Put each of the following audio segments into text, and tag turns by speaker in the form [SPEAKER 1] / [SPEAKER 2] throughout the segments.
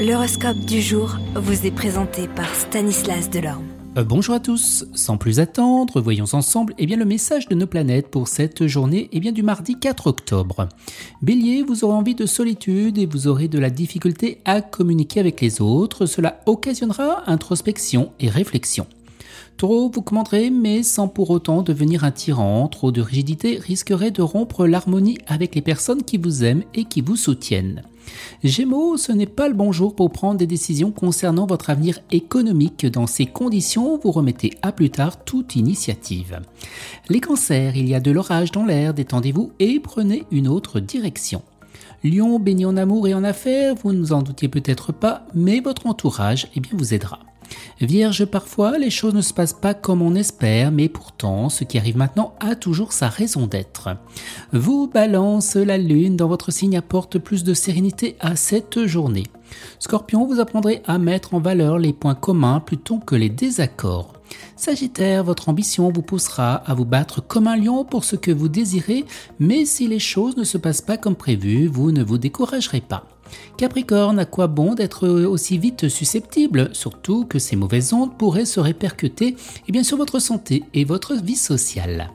[SPEAKER 1] L'horoscope du jour vous est présenté par Stanislas Delorme.
[SPEAKER 2] Euh, bonjour à tous, sans plus attendre, voyons ensemble eh bien, le message de nos planètes pour cette journée eh bien, du mardi 4 octobre. Bélier, vous aurez envie de solitude et vous aurez de la difficulté à communiquer avec les autres, cela occasionnera introspection et réflexion. Taureau, vous commanderez, mais sans pour autant devenir un tyran. Trop de rigidité risquerait de rompre l'harmonie avec les personnes qui vous aiment et qui vous soutiennent. Gémeaux, ce n'est pas le bon jour pour prendre des décisions concernant votre avenir économique. Dans ces conditions, vous remettez à plus tard toute initiative. Les cancers, il y a de l'orage dans l'air, détendez-vous et prenez une autre direction. Lion, béni en amour et en affaires, vous ne vous en doutiez peut-être pas, mais votre entourage eh bien, vous aidera. Vierge, parfois, les choses ne se passent pas comme on espère, mais pourtant, ce qui arrive maintenant a toujours sa raison d'être. Vous balance, la lune dans votre signe apporte plus de sérénité à cette journée. Scorpion, vous apprendrez à mettre en valeur les points communs plutôt que les désaccords. Sagittaire, votre ambition vous poussera à vous battre comme un lion pour ce que vous désirez, mais si les choses ne se passent pas comme prévu, vous ne vous découragerez pas. Capricorne, à quoi bon d'être aussi vite susceptible, surtout que ces mauvaises ondes pourraient se répercuter eh bien, sur votre santé et votre vie sociale.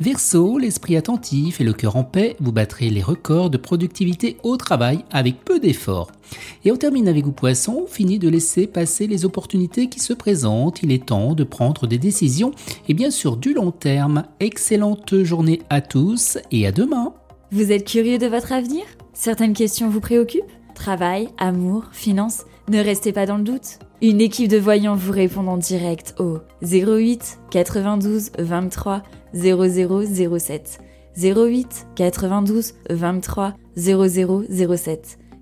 [SPEAKER 2] Verseau, l'esprit attentif et le cœur en paix, vous battrez les records de productivité au travail avec peu d'efforts. Et on termine avec vous poisson, fini de laisser passer les opportunités qui se présentent, il est temps de prendre des décisions et bien sûr du long terme. Excellente journée à tous et à demain.
[SPEAKER 3] Vous êtes curieux de votre avenir? Certaines questions vous préoccupent? Travail, amour, finances? Ne restez pas dans le doute. Une équipe de voyants vous répond en direct au 08 92 23 0007. 08 92 23 0007.